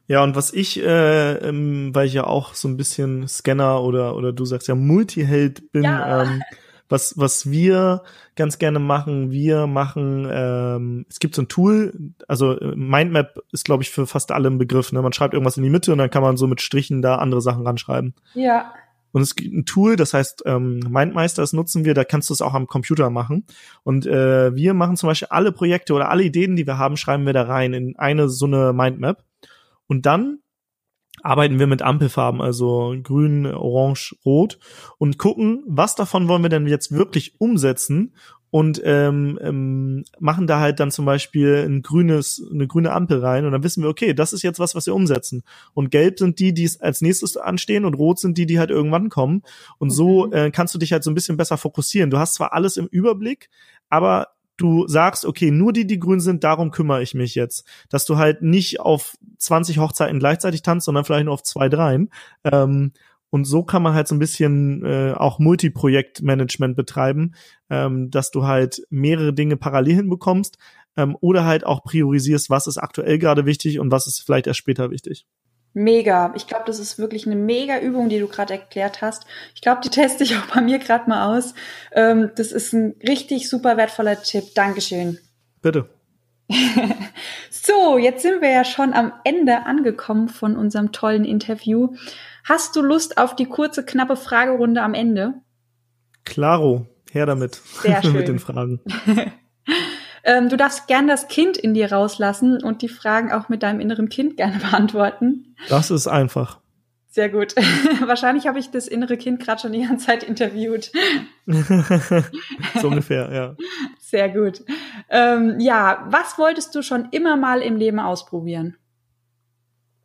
Ja, und was ich, äh, ähm, weil ich ja auch so ein bisschen Scanner oder, oder du sagst ja Multiheld bin, ja. ähm, was, was wir ganz gerne machen, wir machen, ähm, es gibt so ein Tool, also äh, Mindmap ist, glaube ich, für fast alle ein Begriff. Ne? Man schreibt irgendwas in die Mitte und dann kann man so mit Strichen da andere Sachen ranschreiben. Ja. Und es gibt ein Tool, das heißt ähm, Mindmeister, das nutzen wir, da kannst du es auch am Computer machen. Und äh, wir machen zum Beispiel alle Projekte oder alle Ideen, die wir haben, schreiben wir da rein in eine so eine Mindmap. Und dann arbeiten wir mit Ampelfarben, also grün, orange, rot und gucken, was davon wollen wir denn jetzt wirklich umsetzen und ähm, ähm, machen da halt dann zum Beispiel ein grünes, eine grüne Ampel rein und dann wissen wir, okay, das ist jetzt was, was wir umsetzen. Und gelb sind die, die als nächstes anstehen und rot sind die, die halt irgendwann kommen. Und so mhm. äh, kannst du dich halt so ein bisschen besser fokussieren. Du hast zwar alles im Überblick, aber du sagst, okay, nur die, die grün sind, darum kümmere ich mich jetzt. Dass du halt nicht auf 20 Hochzeiten gleichzeitig tanzt, sondern vielleicht nur auf zwei, dreien. Ähm, und so kann man halt so ein bisschen äh, auch Multiprojektmanagement betreiben, ähm, dass du halt mehrere Dinge parallel hinbekommst ähm, oder halt auch priorisierst, was ist aktuell gerade wichtig und was ist vielleicht erst später wichtig. Mega. Ich glaube, das ist wirklich eine mega Übung, die du gerade erklärt hast. Ich glaube, die teste ich auch bei mir gerade mal aus. Ähm, das ist ein richtig super wertvoller Tipp. Dankeschön. Bitte. so, jetzt sind wir ja schon am Ende angekommen von unserem tollen Interview. Hast du Lust auf die kurze, knappe Fragerunde am Ende? Klaro, her damit. Sehr schön. Mit den Fragen. Ähm, du darfst gern das Kind in dir rauslassen und die Fragen auch mit deinem inneren Kind gerne beantworten. Das ist einfach. Sehr gut. Wahrscheinlich habe ich das innere Kind gerade schon die ganze Zeit interviewt. so ungefähr, ja. Sehr gut. Ähm, ja, was wolltest du schon immer mal im Leben ausprobieren?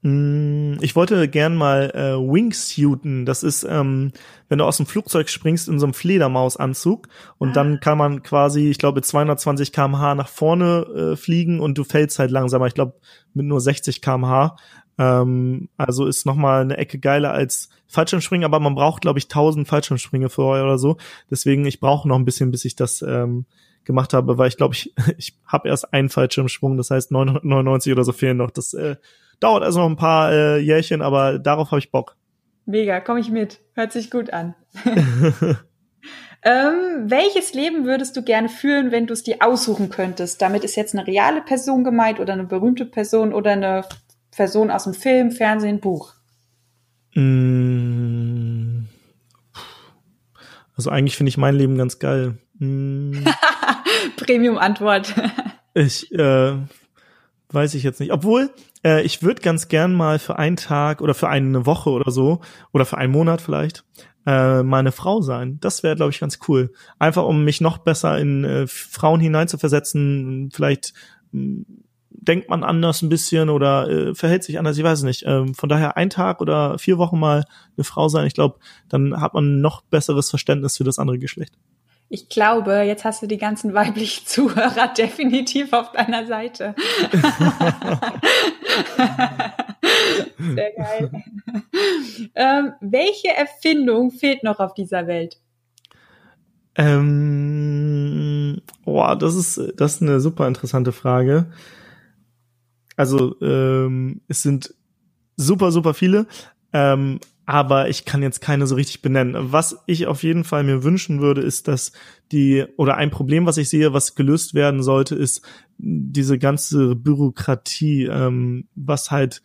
Mm, ich wollte gern mal äh, Wingsuiten. Das ist, ähm, wenn du aus dem Flugzeug springst in so einem Fledermausanzug und ah. dann kann man quasi, ich glaube, 220 km/h nach vorne äh, fliegen und du fällst halt langsamer. Ich glaube, mit nur 60 km/h. Ähm, also ist noch mal eine Ecke geiler als Fallschirmspringen, aber man braucht, glaube ich, 1000 Fallschirmspringe vorher oder so. Deswegen, ich brauche noch ein bisschen, bis ich das ähm, gemacht habe, weil ich glaube, ich, ich habe erst einen Fallschirmsprung, das heißt 999 oder so fehlen noch. Das äh, Dauert also noch ein paar äh, Jährchen, aber darauf habe ich Bock. Mega, komme ich mit. Hört sich gut an. ähm, welches Leben würdest du gerne führen, wenn du es dir aussuchen könntest? Damit ist jetzt eine reale Person gemeint oder eine berühmte Person oder eine Person aus dem Film, Fernsehen, Buch. Mm. Also eigentlich finde ich mein Leben ganz geil. Mm. Premium-Antwort. ich äh, weiß ich jetzt nicht. Obwohl, äh, ich würde ganz gern mal für einen Tag oder für eine Woche oder so oder für einen Monat vielleicht äh, meine Frau sein. Das wäre, glaube ich, ganz cool. Einfach um mich noch besser in äh, Frauen hineinzuversetzen. Vielleicht mh, denkt man anders ein bisschen oder äh, verhält sich anders, ich weiß nicht. Ähm, von daher ein Tag oder vier Wochen mal eine Frau sein, ich glaube, dann hat man noch besseres Verständnis für das andere Geschlecht. Ich glaube, jetzt hast du die ganzen weiblichen Zuhörer definitiv auf deiner Seite. Sehr geil. ähm, welche Erfindung fehlt noch auf dieser Welt? Ähm, boah, das ist, das ist eine super interessante Frage. Also ähm, es sind super, super viele, ähm, aber ich kann jetzt keine so richtig benennen. Was ich auf jeden Fall mir wünschen würde, ist, dass die, oder ein Problem, was ich sehe, was gelöst werden sollte, ist diese ganze Bürokratie, ähm, was halt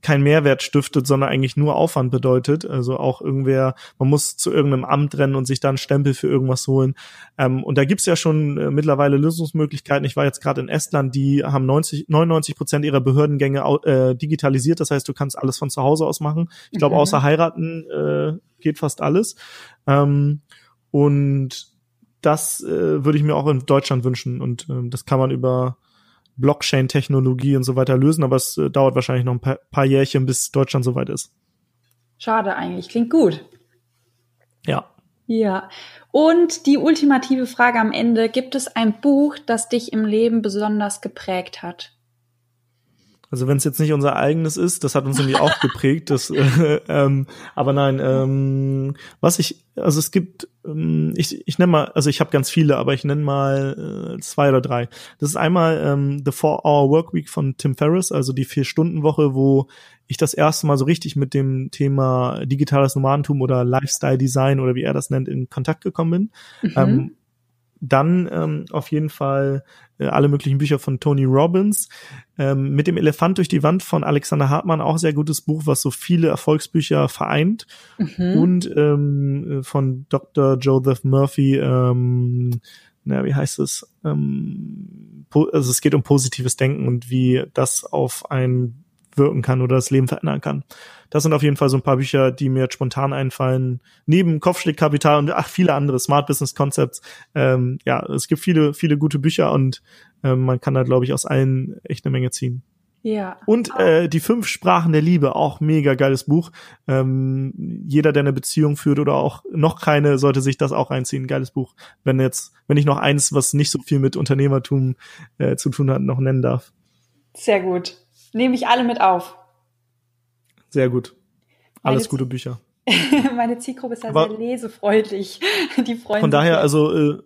kein Mehrwert stiftet, sondern eigentlich nur Aufwand bedeutet. Also auch irgendwer, man muss zu irgendeinem Amt rennen und sich dann Stempel für irgendwas holen. Ähm, und da gibt's ja schon äh, mittlerweile Lösungsmöglichkeiten. Ich war jetzt gerade in Estland, die haben 90, 99 Prozent ihrer Behördengänge äh, digitalisiert. Das heißt, du kannst alles von zu Hause aus machen. Ich glaube, mhm. außer heiraten äh, geht fast alles. Ähm, und das äh, würde ich mir auch in Deutschland wünschen. Und ähm, das kann man über Blockchain-Technologie und so weiter lösen, aber es äh, dauert wahrscheinlich noch ein paar, paar Jährchen, bis Deutschland soweit ist. Schade eigentlich, klingt gut. Ja. Ja. Und die ultimative Frage am Ende, gibt es ein Buch, das dich im Leben besonders geprägt hat? Also wenn es jetzt nicht unser eigenes ist, das hat uns irgendwie auch geprägt. Das, äh, ähm, aber nein, ähm, was ich, also es gibt, ähm, ich, ich nenne mal, also ich habe ganz viele, aber ich nenne mal äh, zwei oder drei. Das ist einmal ähm, The Four Hour Work Week von Tim Ferriss, also die vier Stunden Woche, wo ich das erste Mal so richtig mit dem Thema digitales Nomadentum oder Lifestyle Design oder wie er das nennt in Kontakt gekommen bin. Mhm. Ähm, dann ähm, auf jeden Fall äh, alle möglichen Bücher von Tony Robbins. Ähm, mit dem Elefant durch die Wand von Alexander Hartmann, auch sehr gutes Buch, was so viele Erfolgsbücher vereint. Mhm. Und ähm, von Dr. Joseph Murphy, ähm, na, wie heißt es? Ähm, also es geht um positives Denken und wie das auf ein wirken kann oder das Leben verändern kann. Das sind auf jeden Fall so ein paar Bücher, die mir jetzt spontan einfallen. Neben Kopfschlägkapital und ach, viele andere Smart Business Concepts. Ähm, ja, es gibt viele, viele gute Bücher und ähm, man kann da, glaube ich, aus allen echt eine Menge ziehen. Ja. Und äh, die fünf Sprachen der Liebe, auch mega geiles Buch. Ähm, jeder, der eine Beziehung führt oder auch noch keine, sollte sich das auch reinziehen. Geiles Buch. Wenn jetzt, wenn ich noch eins, was nicht so viel mit Unternehmertum äh, zu tun hat, noch nennen darf. Sehr gut. Nehme ich alle mit auf. Sehr gut. Alles meine gute Bücher. meine Zielgruppe ist ja sehr lesefreundlich. Die freuen Von daher, also äh,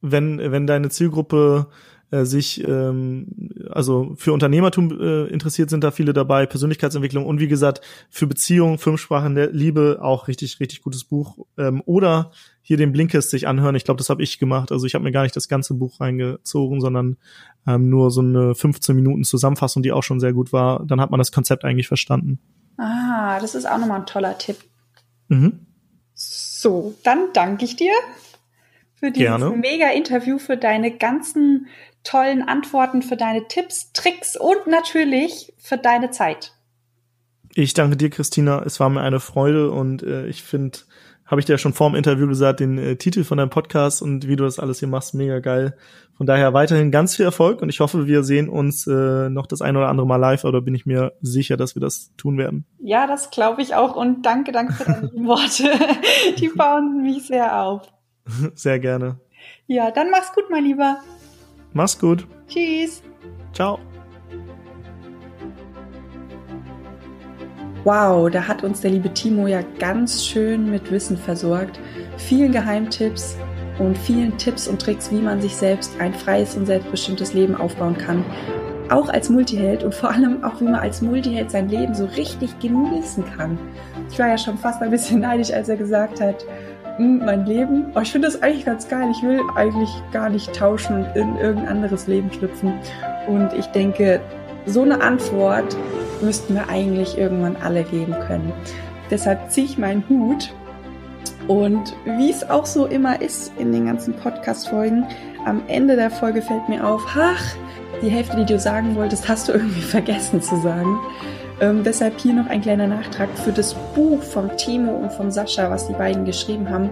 wenn wenn deine Zielgruppe äh, sich ähm, also für Unternehmertum äh, interessiert, sind da viele dabei, Persönlichkeitsentwicklung und wie gesagt für Beziehungen, Firmensprachen der Liebe auch richtig richtig gutes Buch ähm, oder hier den Blinkist sich anhören. Ich glaube, das habe ich gemacht. Also ich habe mir gar nicht das ganze Buch reingezogen, sondern ähm, nur so eine 15 Minuten Zusammenfassung, die auch schon sehr gut war. Dann hat man das Konzept eigentlich verstanden. Ah, das ist auch nochmal ein toller Tipp. Mhm. So, dann danke ich dir für dieses Gerne. mega Interview, für deine ganzen tollen Antworten, für deine Tipps, Tricks und natürlich für deine Zeit. Ich danke dir, Christina. Es war mir eine Freude und äh, ich finde, habe ich dir ja schon vor dem Interview gesagt, den äh, Titel von deinem Podcast und wie du das alles hier machst, mega geil. Von daher weiterhin ganz viel Erfolg und ich hoffe, wir sehen uns äh, noch das ein oder andere Mal live oder bin ich mir sicher, dass wir das tun werden. Ja, das glaube ich auch und danke, danke für deine Worte. Die bauen mich sehr auf. Sehr gerne. Ja, dann mach's gut, mein Lieber. Mach's gut. Tschüss. Ciao. Wow, da hat uns der liebe Timo ja ganz schön mit Wissen versorgt. Vielen Geheimtipps und vielen Tipps und Tricks, wie man sich selbst ein freies und selbstbestimmtes Leben aufbauen kann. auch als Multiheld und vor allem auch, wie man als Multiheld sein Leben so richtig genießen kann. Ich war ja schon fast ein bisschen neidisch, als er gesagt hat, mein Leben, oh, ich finde das eigentlich ganz geil. Ich will eigentlich gar nicht tauschen und in irgendein anderes Leben schlüpfen. Und ich denke, so eine Antwort müssten wir eigentlich irgendwann alle geben können. Deshalb ziehe ich meinen Hut und wie es auch so immer ist in den ganzen Podcast-Folgen, am Ende der Folge fällt mir auf, ach, die Hälfte, die du sagen wolltest, hast du irgendwie vergessen zu sagen. Ähm, deshalb hier noch ein kleiner Nachtrag für das Buch vom Timo und vom Sascha, was die beiden geschrieben haben.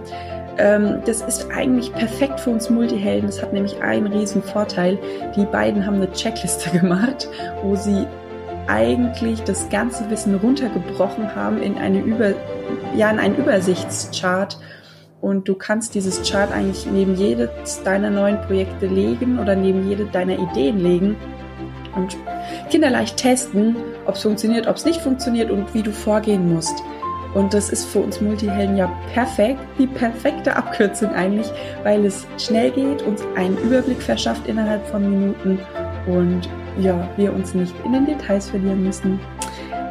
Ähm, das ist eigentlich perfekt für uns Multihelden. Das hat nämlich einen riesen Vorteil. Die beiden haben eine Checkliste gemacht, wo sie eigentlich das ganze Wissen runtergebrochen haben in eine Über, ja, in einen Übersichtschart und du kannst dieses Chart eigentlich neben jedes deiner neuen Projekte legen oder neben jede deiner Ideen legen und kinderleicht testen, ob es funktioniert, ob es nicht funktioniert und wie du vorgehen musst. Und das ist für uns Multihelden ja perfekt, die perfekte Abkürzung eigentlich, weil es schnell geht, uns einen Überblick verschafft innerhalb von Minuten und ja, wir uns nicht in den Details verlieren müssen.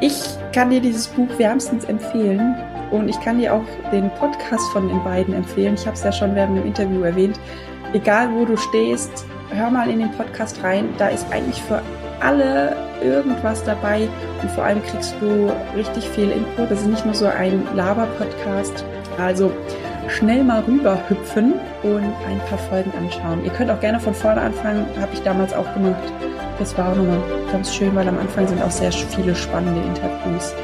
Ich kann dir dieses Buch wärmstens empfehlen. Und ich kann dir auch den Podcast von den beiden empfehlen. Ich habe es ja schon während dem Interview erwähnt. Egal wo du stehst, hör mal in den Podcast rein. Da ist eigentlich für alle irgendwas dabei und vor allem kriegst du richtig viel Input. Das ist nicht nur so ein Laber-Podcast. Also schnell mal rüber hüpfen und ein paar Folgen anschauen. Ihr könnt auch gerne von vorne anfangen, habe ich damals auch gemacht. Das war auch nochmal ganz schön, weil am Anfang sind auch sehr viele spannende Interviews.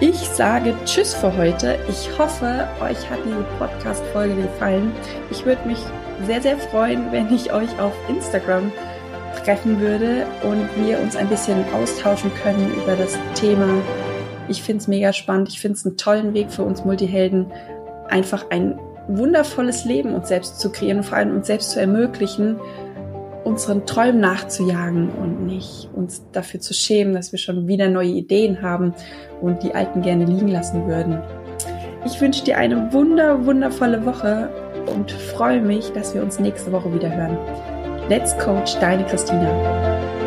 Ich sage Tschüss für heute. Ich hoffe, euch hat diese Podcast-Folge gefallen. Ich würde mich sehr, sehr freuen, wenn ich euch auf Instagram treffen würde und wir uns ein bisschen austauschen können über das Thema. Ich finde es mega spannend. Ich finde es einen tollen Weg für uns Multihelden, einfach ein wundervolles Leben uns selbst zu kreieren und vor allem uns selbst zu ermöglichen, unseren Träumen nachzujagen und nicht uns dafür zu schämen, dass wir schon wieder neue Ideen haben und die alten gerne liegen lassen würden. Ich wünsche dir eine wunder, wundervolle Woche und freue mich, dass wir uns nächste Woche wieder hören. Let's Coach, deine Christina.